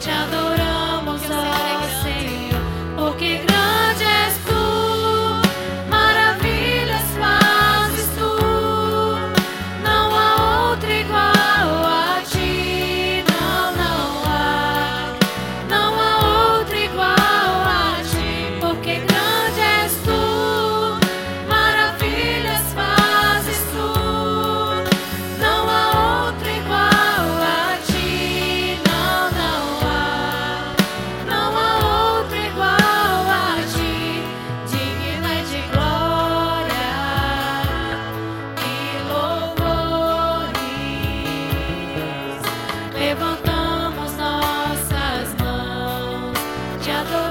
echado levantamos nossas mãos, te adoramos.